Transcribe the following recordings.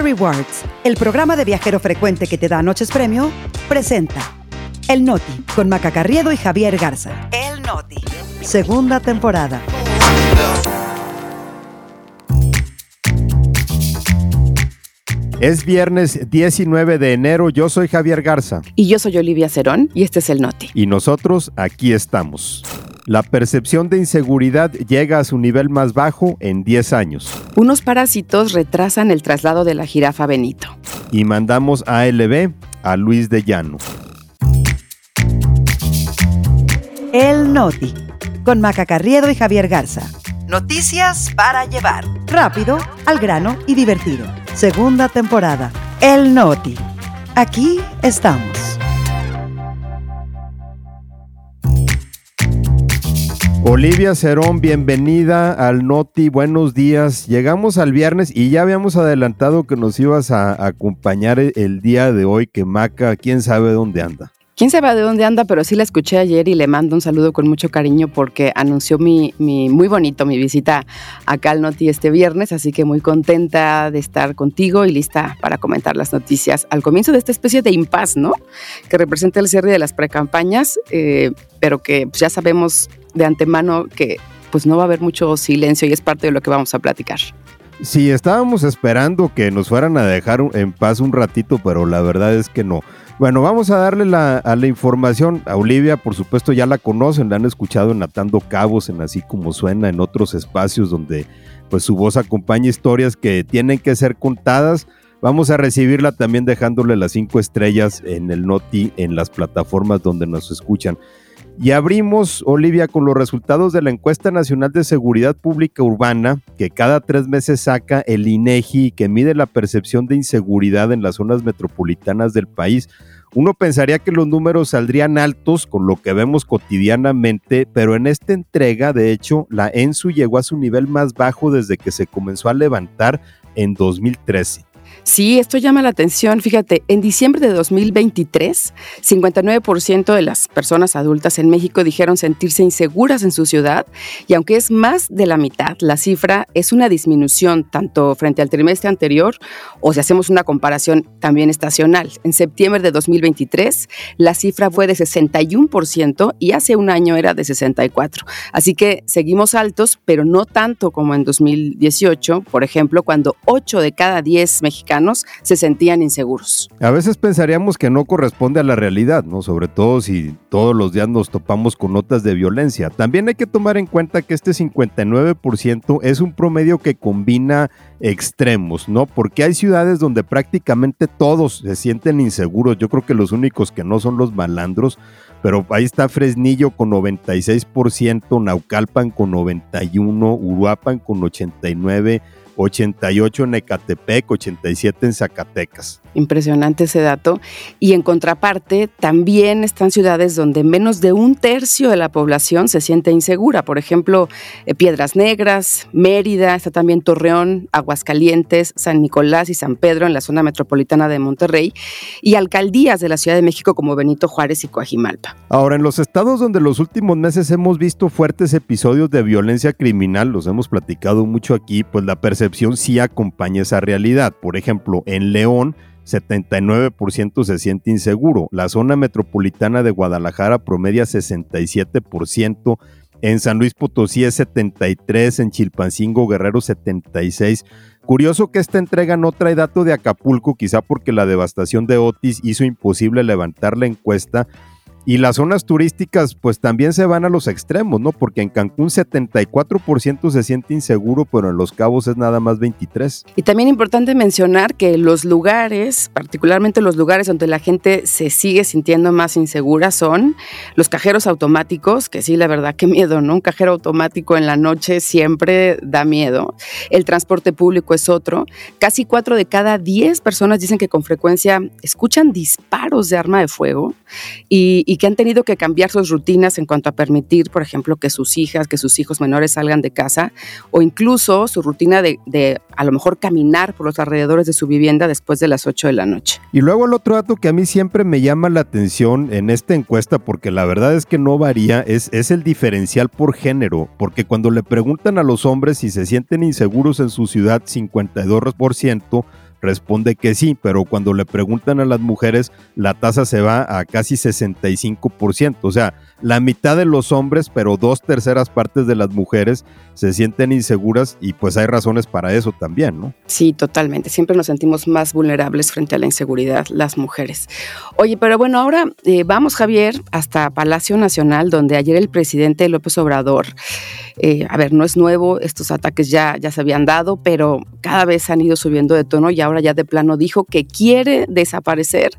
Rewards, el programa de viajero frecuente que te da noches premio, presenta El Noti con Maca Carriedo y Javier Garza. El Noti. Segunda temporada. Es viernes 19 de enero, yo soy Javier Garza. Y yo soy Olivia Cerón y este es el Noti. Y nosotros aquí estamos. La percepción de inseguridad llega a su nivel más bajo en 10 años. Unos parásitos retrasan el traslado de la jirafa Benito. Y mandamos a ALB a Luis de Llano. El Noti, con Maca Carriedo y Javier Garza. Noticias para llevar. Rápido, al grano y divertido. Segunda temporada. El Noti. Aquí estamos. Olivia Cerón, bienvenida al Noti, buenos días. Llegamos al viernes y ya habíamos adelantado que nos ibas a acompañar el día de hoy, que Maca, quién sabe dónde anda. Quién sabe de dónde anda, pero sí la escuché ayer y le mando un saludo con mucho cariño porque anunció mi, mi, muy bonito mi visita acá al Noti este viernes, así que muy contenta de estar contigo y lista para comentar las noticias al comienzo de esta especie de impas, ¿no? Que representa el cierre de las precampañas, eh, pero que pues, ya sabemos de antemano que pues no va a haber mucho silencio y es parte de lo que vamos a platicar. Sí, estábamos esperando que nos fueran a dejar en paz un ratito, pero la verdad es que no. Bueno, vamos a darle la, a la información. A Olivia, por supuesto, ya la conocen, la han escuchado en Atando Cabos, en Así Como Suena, en otros espacios donde pues su voz acompaña historias que tienen que ser contadas. Vamos a recibirla también dejándole las cinco estrellas en el Noti, en las plataformas donde nos escuchan. Y abrimos, Olivia, con los resultados de la encuesta nacional de seguridad pública urbana, que cada tres meses saca el INEGI, que mide la percepción de inseguridad en las zonas metropolitanas del país. Uno pensaría que los números saldrían altos con lo que vemos cotidianamente, pero en esta entrega, de hecho, la ENSU llegó a su nivel más bajo desde que se comenzó a levantar en 2013. Sí, esto llama la atención. Fíjate, en diciembre de 2023, 59% de las personas adultas en México dijeron sentirse inseguras en su ciudad y aunque es más de la mitad, la cifra es una disminución tanto frente al trimestre anterior o si hacemos una comparación también estacional. En septiembre de 2023, la cifra fue de 61% y hace un año era de 64%. Así que seguimos altos, pero no tanto como en 2018, por ejemplo, cuando 8 de cada 10 mexicanos se sentían inseguros. A veces pensaríamos que no corresponde a la realidad, ¿no? Sobre todo si todos los días nos topamos con notas de violencia. También hay que tomar en cuenta que este 59% es un promedio que combina extremos, ¿no? Porque hay ciudades donde prácticamente todos se sienten inseguros. Yo creo que los únicos que no son los malandros, pero ahí está Fresnillo con 96%, Naucalpan con 91, Uruapan con 89, 88 en Ecatepec, 87 en Zacatecas. Impresionante ese dato. Y en contraparte, también están ciudades donde menos de un tercio de la población se siente insegura. Por ejemplo, eh, Piedras Negras, Mérida, está también Torreón, Aguascalientes, San Nicolás y San Pedro en la zona metropolitana de Monterrey y alcaldías de la Ciudad de México como Benito Juárez y Coajimalpa. Ahora, en los estados donde los últimos meses hemos visto fuertes episodios de violencia criminal, los hemos platicado mucho aquí, pues la percepción sí acompaña esa realidad. Por ejemplo, en León, 79% se siente inseguro. La zona metropolitana de Guadalajara promedia 67%. En San Luis Potosí es 73, en Chilpancingo Guerrero 76. Curioso que esta entrega no trae dato de Acapulco, quizá porque la devastación de Otis hizo imposible levantar la encuesta y las zonas turísticas pues también se van a los extremos, ¿no? Porque en Cancún 74% se siente inseguro, pero en Los Cabos es nada más 23. Y también importante mencionar que los lugares, particularmente los lugares donde la gente se sigue sintiendo más insegura son los cajeros automáticos, que sí, la verdad, qué miedo, ¿no? Un cajero automático en la noche siempre da miedo. El transporte público es otro. Casi 4 de cada 10 personas dicen que con frecuencia escuchan disparos de arma de fuego y, y que han tenido que cambiar sus rutinas en cuanto a permitir, por ejemplo, que sus hijas, que sus hijos menores salgan de casa o incluso su rutina de, de a lo mejor caminar por los alrededores de su vivienda después de las 8 de la noche. Y luego el otro dato que a mí siempre me llama la atención en esta encuesta, porque la verdad es que no varía, es, es el diferencial por género, porque cuando le preguntan a los hombres si se sienten inseguros en su ciudad, 52%, responde que sí, pero cuando le preguntan a las mujeres, la tasa se va a casi 65%. O sea, la mitad de los hombres, pero dos terceras partes de las mujeres se sienten inseguras y pues hay razones para eso también, ¿no? Sí, totalmente. Siempre nos sentimos más vulnerables frente a la inseguridad las mujeres. Oye, pero bueno, ahora eh, vamos, Javier, hasta Palacio Nacional, donde ayer el presidente López Obrador, eh, a ver, no es nuevo, estos ataques ya, ya se habían dado, pero cada vez han ido subiendo de tono y ahora ya de plano dijo que quiere desaparecer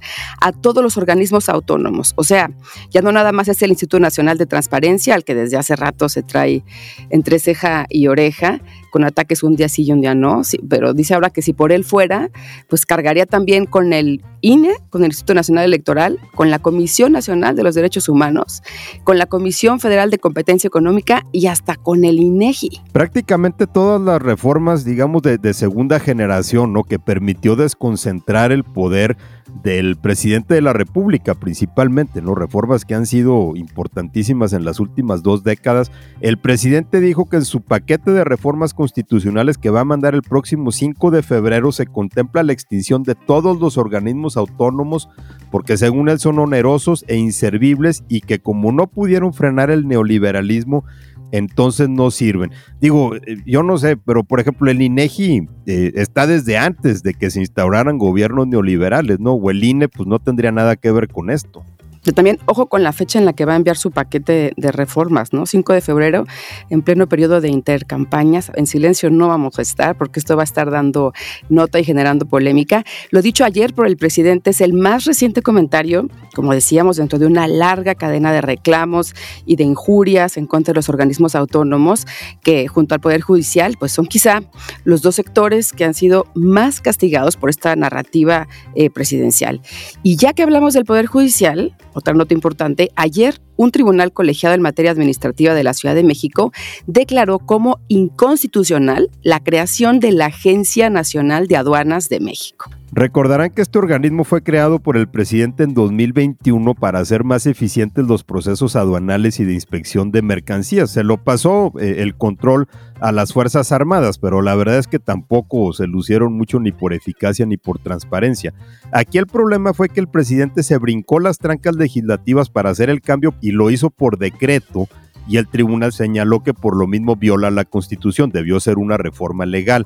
a todos los organismos autónomos. O sea, ya no nada más es el Instituto Nacional de Transparencia, al que desde hace rato se trae entre ceja y oreja, con ataques un día sí y un día no, pero dice ahora que si por él fuera, pues cargaría también con el INE, con el Instituto Nacional Electoral, con la Comisión Nacional de los Derechos Humanos, con la Comisión Federal de Competencia Económica y hasta con el INEGI. Prácticamente todas las reformas, digamos, de, segunda generación, ¿no? Que permitió desconcentrar el poder del presidente de la República principalmente, ¿no? Reformas que han sido importantísimas en las últimas dos décadas. El presidente dijo que en su paquete de reformas constitucionales que va a mandar el próximo 5 de febrero se contempla la extinción de todos los organismos autónomos porque según él son onerosos e inservibles y que como no pudieron frenar el neoliberalismo, entonces no sirven. Digo, eh, yo no sé, pero por ejemplo el INEGI eh, está desde antes de que se instauraran gobiernos neoliberales, ¿no? O el INE pues no tendría nada que ver con esto también, ojo con la fecha en la que va a enviar su paquete de reformas, ¿no? 5 de febrero, en pleno periodo de intercampañas. En silencio no vamos a estar porque esto va a estar dando nota y generando polémica. Lo dicho ayer por el presidente es el más reciente comentario, como decíamos, dentro de una larga cadena de reclamos y de injurias en contra de los organismos autónomos que junto al Poder Judicial, pues son quizá los dos sectores que han sido más castigados por esta narrativa eh, presidencial. Y ya que hablamos del Poder Judicial, otra nota importante, ayer un tribunal colegiado en materia administrativa de la Ciudad de México declaró como inconstitucional la creación de la Agencia Nacional de Aduanas de México. Recordarán que este organismo fue creado por el presidente en 2021 para hacer más eficientes los procesos aduanales y de inspección de mercancías. Se lo pasó eh, el control a las Fuerzas Armadas, pero la verdad es que tampoco se lucieron mucho ni por eficacia ni por transparencia. Aquí el problema fue que el presidente se brincó las trancas legislativas para hacer el cambio y lo hizo por decreto y el tribunal señaló que por lo mismo viola la constitución, debió ser una reforma legal.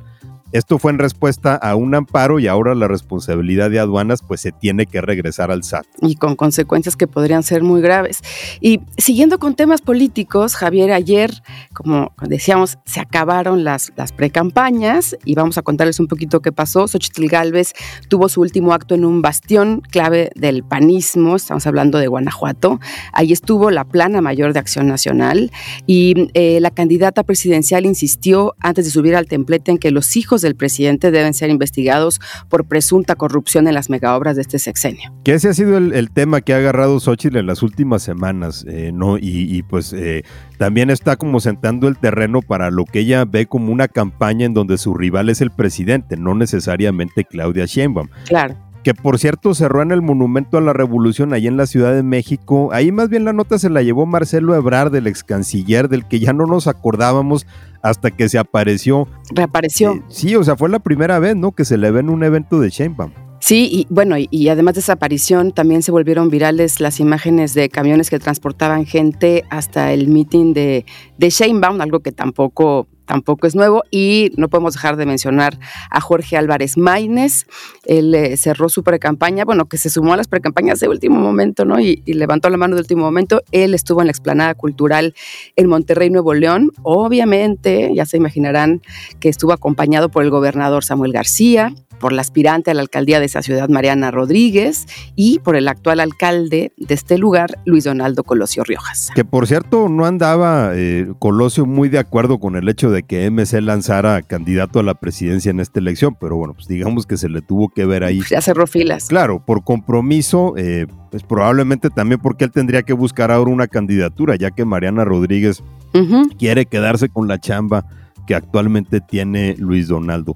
Esto fue en respuesta a un amparo y ahora la responsabilidad de aduanas pues se tiene que regresar al SAT. Y con consecuencias que podrían ser muy graves. Y siguiendo con temas políticos, Javier, ayer, como decíamos, se acabaron las, las precampañas y vamos a contarles un poquito qué pasó. Xochitl Galvez tuvo su último acto en un bastión clave del panismo, estamos hablando de Guanajuato. Ahí estuvo la plana mayor de Acción Nacional y eh, la candidata presidencial insistió antes de subir al templete en que los hijos del presidente deben ser investigados por presunta corrupción en las megaobras de este sexenio. Que ese ha sido el, tema que ha agarrado Xochitl en las últimas semanas, eh, ¿no? Y, pues eh, también está como sentando el terreno para lo que ella ve como una campaña en donde su rival es el presidente, no necesariamente Claudia Sheinbaum. Claro que por cierto cerró en el Monumento a la Revolución ahí en la Ciudad de México. Ahí más bien la nota se la llevó Marcelo Ebrard, del ex canciller, del que ya no nos acordábamos hasta que se apareció. Reapareció. Eh, sí, o sea, fue la primera vez, ¿no? Que se le ve en un evento de Sheinbaum. Sí, y bueno, y, además de esa aparición también se volvieron virales las imágenes de camiones que transportaban gente hasta el meeting de, de Sheinbaum, algo que tampoco tampoco es nuevo. Y no podemos dejar de mencionar a Jorge Álvarez Maínez. Él eh, cerró su precampaña, bueno, que se sumó a las precampañas de último momento, ¿no? Y, y, levantó la mano de último momento. Él estuvo en la explanada cultural en Monterrey, Nuevo León. Obviamente, ya se imaginarán que estuvo acompañado por el gobernador Samuel García, por la aspirante a la alcaldía de esa ciudad, Mariana Rodríguez, y por el actual alcalde de este lugar, Luis Donaldo Colosio Riojas. Que por cierto, no andaba eh, Colosio muy de acuerdo con el hecho de que MC lanzara candidato a la presidencia en esta elección, pero bueno, pues digamos que se le tuvo que ver ahí. Ya cerró filas. Claro, por compromiso, eh, pues probablemente también porque él tendría que buscar ahora una candidatura, ya que Mariana Rodríguez quiere quedarse con la chamba que actualmente tiene Luis Donaldo.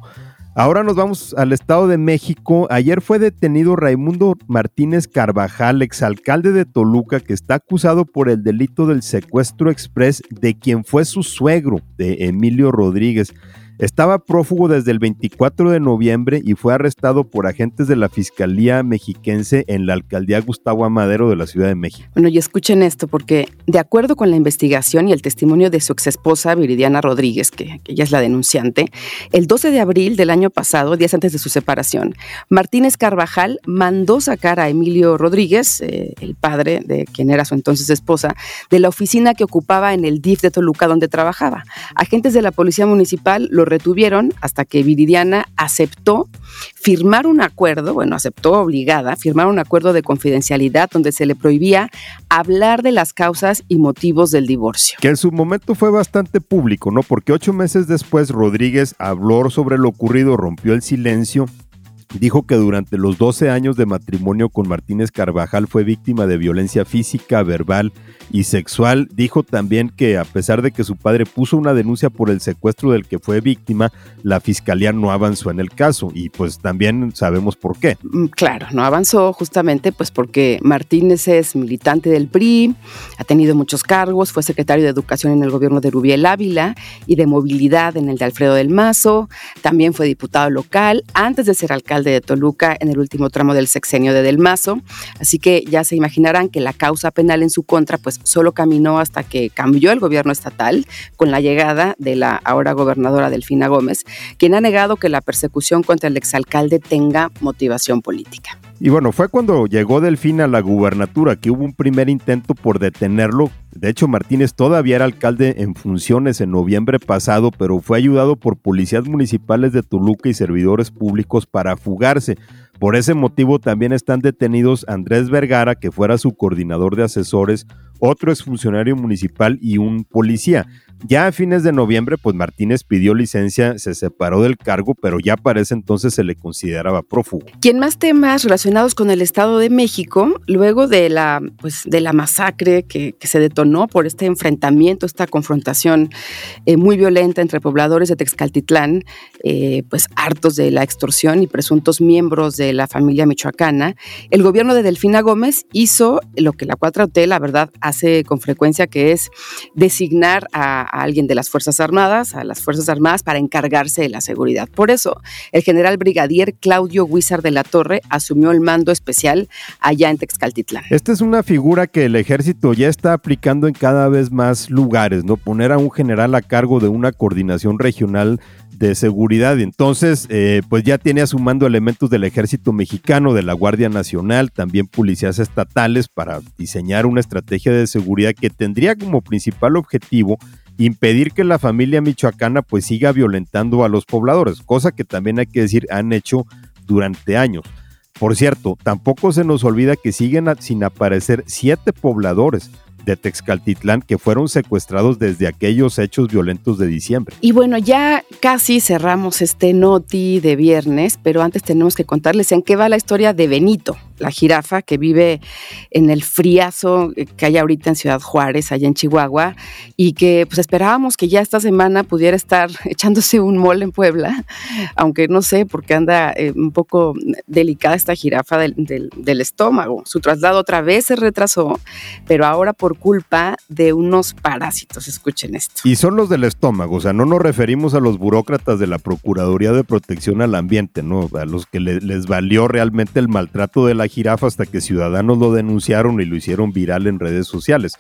Ahora nos vamos al Estado de México. Ayer fue detenido Raimundo Martínez Carvajal, exalcalde de Toluca, que está acusado por el delito del secuestro express de quien fue su suegro, de Emilio Rodríguez. Estaba prófugo desde el 24 de noviembre y fue arrestado por agentes de la Fiscalía Mexiquense en la alcaldía Gustavo Amadero de la Ciudad de México. Bueno, y escuchen esto, porque de acuerdo con la investigación y el testimonio de su exesposa Viridiana Rodríguez, que, ella es la denunciante, el 12 de abril del año pasado, días antes de su separación, Martínez Carvajal mandó sacar a Emilio Rodríguez, eh, el padre de quien era su entonces esposa, de la oficina que ocupaba en el DIF de Toluca donde trabajaba. Agentes de la Policía Municipal lo retuvieron hasta que Viridiana aceptó firmar un acuerdo, bueno, aceptó obligada, firmar un acuerdo de confidencialidad donde se le prohibía hablar de las causas y motivos del divorcio. Que en su momento fue bastante público, ¿no? Porque ocho meses después Rodríguez habló sobre lo ocurrido, rompió el silencio dijo que durante los 12 años de matrimonio con Martínez Carvajal fue víctima de violencia física, verbal y sexual. Dijo también que a pesar de que su padre puso una denuncia por el secuestro del que fue víctima, la fiscalía no avanzó en el caso y pues también sabemos por qué. Mm, claro, no avanzó justamente pues porque Martínez es militante del PRI, ha tenido muchos cargos, fue secretario de Educación en el gobierno de Rubiel Ávila y de Movilidad en el de Alfredo del Mazo, también fue diputado local antes de ser alcalde de Toluca en el último tramo del sexenio de Del Mazo, así que ya se imaginarán que la causa penal en su contra pues solo caminó hasta que cambió el gobierno estatal con la llegada de la ahora gobernadora Delfina Gómez, quien ha negado que la persecución contra el exalcalde tenga motivación política. Y bueno, fue cuando llegó Delfina a la gubernatura que hubo un primer intento por detenerlo. De hecho, Martínez todavía era alcalde en funciones en noviembre pasado, pero fue ayudado por policías municipales de Toluca y servidores públicos para fugarse. Por ese motivo también están detenidos Andrés Vergara, que fuera su coordinador de asesores, otro exfuncionario municipal y un policía. Ya a fines de noviembre, pues Martínez pidió licencia, se separó del cargo, pero ya para ese entonces se le consideraba prófugo. Quien más temas relacionados con el Estado de México, luego de la, pues, de la masacre que, se detonó por este enfrentamiento, esta confrontación eh, muy violenta entre pobladores de Texcaltitlán, eh, pues hartos de la extorsión y presuntos miembros de la familia michoacana, el gobierno de Delfina Gómez hizo lo que la 4T, la verdad, hace con frecuencia, que es designar a a alguien de las Fuerzas Armadas, a las Fuerzas Armadas, para encargarse de la seguridad. Por eso, el general brigadier Claudio Huizar de la Torre asumió el mando especial allá en Texcaltitlán. Esta es una figura que el ejército ya está aplicando en cada vez más lugares, ¿no? Poner a un general a cargo de una coordinación regional de seguridad. Entonces, eh, pues ya tiene a su mando elementos del ejército mexicano, de la Guardia Nacional, también policías estatales para diseñar una estrategia de seguridad que tendría como principal objetivo impedir que la familia michoacana pues siga violentando a los pobladores, cosa que también hay que decir han hecho durante años. Por cierto, tampoco se nos olvida que siguen sin aparecer siete pobladores de Texcaltitlán que fueron secuestrados desde aquellos hechos violentos de diciembre. Y bueno, ya casi cerramos este noti de viernes, pero antes tenemos que contarles en qué va la historia de Benito la jirafa que vive en el friazo que hay ahorita en Ciudad Juárez, allá en Chihuahua, y que pues esperábamos que ya esta semana pudiera estar echándose un mole en Puebla, aunque no sé, porque anda eh, un poco delicada esta jirafa del, estómago. Su traslado otra vez se retrasó, pero ahora por culpa de unos parásitos, escuchen esto. Y son los del estómago, o sea, no nos referimos a los burócratas de la Procuraduría de Protección al Ambiente, ¿no? A los que les valió realmente el maltrato de la jirafa hasta que ciudadanos lo denunciaron y lo hicieron viral en redes sociales.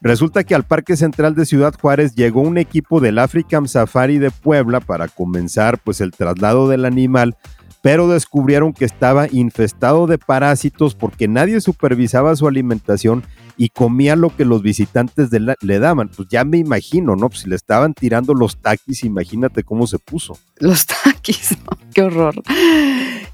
Resulta que al Parque Central de Ciudad Juárez llegó un equipo del African Safari de Puebla para comenzar pues el traslado del animal, pero descubrieron que estaba infestado de parásitos porque nadie supervisaba su alimentación y comía lo que los visitantes le daban. Pues ya me imagino, ¿no? Pues si le estaban tirando los taquis, imagínate cómo se puso. Los taquis, qué horror.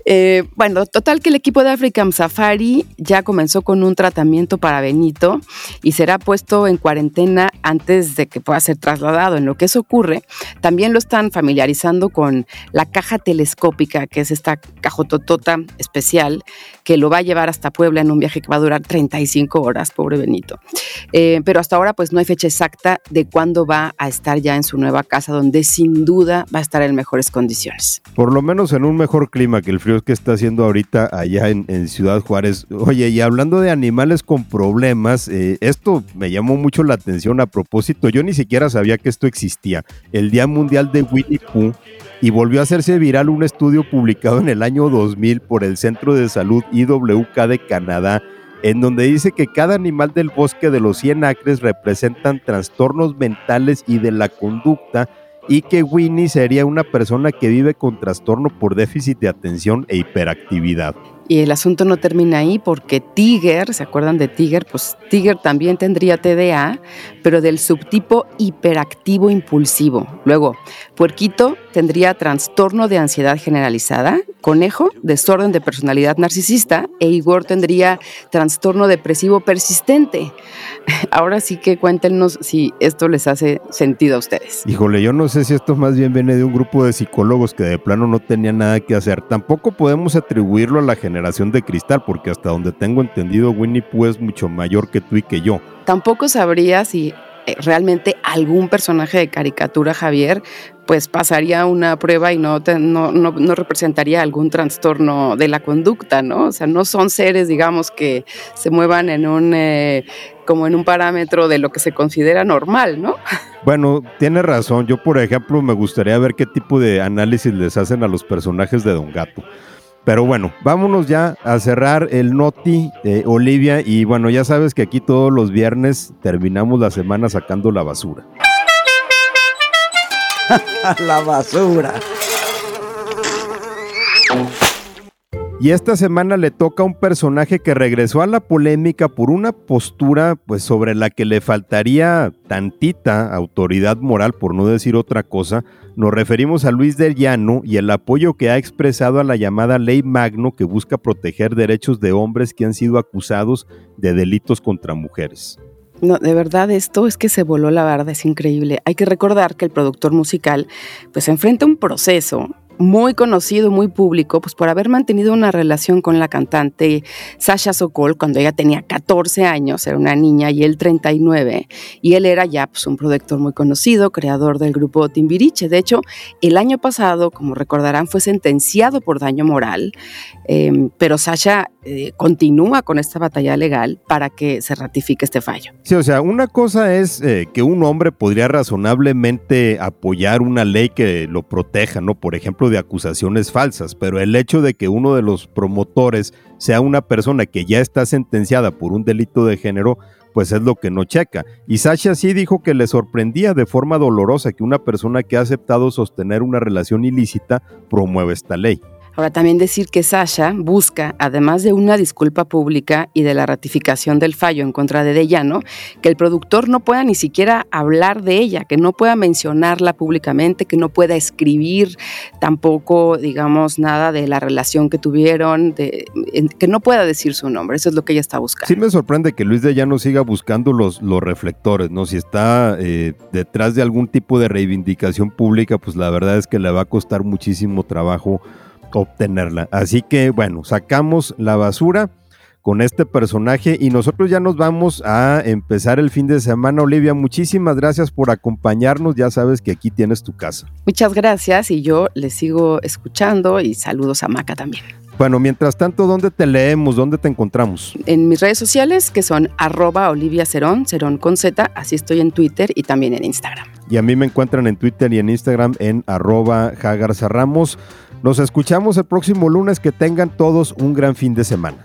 Eh, bueno, total que el equipo de African Safari ya comenzó con un tratamiento para Benito y será puesto en cuarentena antes de que pueda ser trasladado. En lo que eso ocurre, también lo están familiarizando con la caja telescópica, que es esta cajototota especial que lo va a llevar hasta Puebla en un viaje que va a durar 35 horas, pobre Benito. Eh, pero hasta ahora pues no hay fecha exacta de cuándo va a estar ya en su nueva casa, donde sin duda va a estar en mejores condiciones. Por lo menos en un mejor clima que el frío frío que está haciendo ahorita allá en, Ciudad Juárez. Oye, y hablando de animales con problemas, eh, esto me llamó mucho la atención a propósito. Yo ni siquiera sabía que esto existía. El Día Mundial de Winnie Pooh y volvió a hacerse viral un estudio publicado en el año 2000 por el Centro de Salud IWK de Canadá, en donde dice que cada animal del bosque de los 100 acres representan trastornos mentales y de la conducta y que Winnie sería una persona que vive con trastorno por déficit de atención e hiperactividad. Y el asunto no termina ahí porque Tiger, ¿se acuerdan de Tiger? Pues Tiger también tendría TDA, pero del subtipo hiperactivo impulsivo. Luego, Puerquito tendría trastorno de ansiedad generalizada, Conejo, desorden de personalidad narcisista e Igor tendría trastorno depresivo persistente. Ahora sí que cuéntenos si esto les hace sentido a ustedes. Híjole, yo no sé si esto más bien viene de un grupo de psicólogos que de plano no tenían nada que hacer. Tampoco podemos atribuirlo a la generación de cristal, porque hasta donde tengo entendido, Winnie Pooh es mucho mayor que tú y que yo. Tampoco sabría si realmente algún personaje de caricatura, Javier, pues pasaría una prueba y no, no, representaría algún trastorno de la conducta, ¿no? O sea, no son seres, digamos, que se muevan en un, eh, como en un parámetro de lo que se considera normal, ¿no? Bueno, tiene razón. Yo, por ejemplo, me gustaría ver qué tipo de análisis les hacen a los personajes de Don Gato. Pero bueno, vámonos ya a cerrar el Noti, de Olivia. Y bueno, ya sabes que aquí todos los viernes terminamos la semana sacando la basura. la basura. Y esta semana le toca a un personaje que regresó a la polémica por una postura pues sobre la que le faltaría tantita autoridad moral por no decir otra cosa. Nos referimos a Luis del Llano y el apoyo que ha expresado a la llamada Ley Magno que busca proteger derechos de hombres que han sido acusados de delitos contra mujeres. No, de verdad esto es que se voló la barda, es increíble. Hay que recordar que el productor musical pues enfrenta un proceso muy conocido, muy público, pues por haber mantenido una relación con la cantante Sasha Sokol cuando ella tenía 14 años, era una niña, y él 39, y él era ya pues, un productor muy conocido, creador del grupo Timbiriche. De hecho, el año pasado, como recordarán, fue sentenciado por daño moral, em, pero Sasha eh, continúa con esta batalla legal para que se ratifique este fallo. Sí, o sea, una cosa es eh, que un hombre podría razonablemente apoyar una ley que lo proteja, ¿no? Por ejemplo, de acusaciones falsas, pero el hecho de que uno de los promotores sea una persona que ya está sentenciada por un delito de género, pues es lo que no checa. Y Sasha sí dijo que le sorprendía de forma dolorosa que una persona que ha aceptado sostener una relación ilícita promueva esta ley. Ahora también decir que Sasha busca, además de una disculpa pública y de la ratificación del fallo en contra de Dellano, que el productor no pueda ni siquiera hablar de ella, que no pueda mencionarla públicamente, que no pueda escribir tampoco, digamos, nada de la relación que tuvieron, de, que no pueda decir su nombre. Eso es lo que ella está buscando. Sí me sorprende que Luis Dellano siga buscando los, los reflectores, ¿no? Si está eh, detrás de algún tipo de reivindicación pública, pues la verdad es que le va a costar muchísimo trabajo obtenerla. Así que bueno, sacamos la basura con este personaje y nosotros ya nos vamos a empezar el fin de semana. Olivia, muchísimas gracias por acompañarnos. Ya sabes que aquí tienes tu casa. Muchas gracias y yo le sigo escuchando y saludos a Maca también. Bueno, mientras tanto, ¿dónde te leemos? ¿Dónde te encontramos? En mis redes sociales, que son arroba Olivia Cerón, Cerón con Z, así estoy en Twitter y también en Instagram. Y a mí me encuentran en Twitter y en Instagram en arroba Jagarza Ramos. Nos escuchamos el próximo lunes. Que tengan todos un gran fin de semana.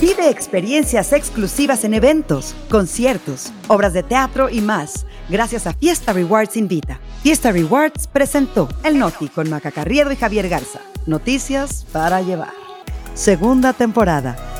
Vive experiencias exclusivas en eventos, conciertos, obras de teatro y más, gracias a Fiesta Rewards Invita. Fiesta Rewards presentó El Noti con Maca Carriedo y Javier Garza. Noticias para llevar. Segunda temporada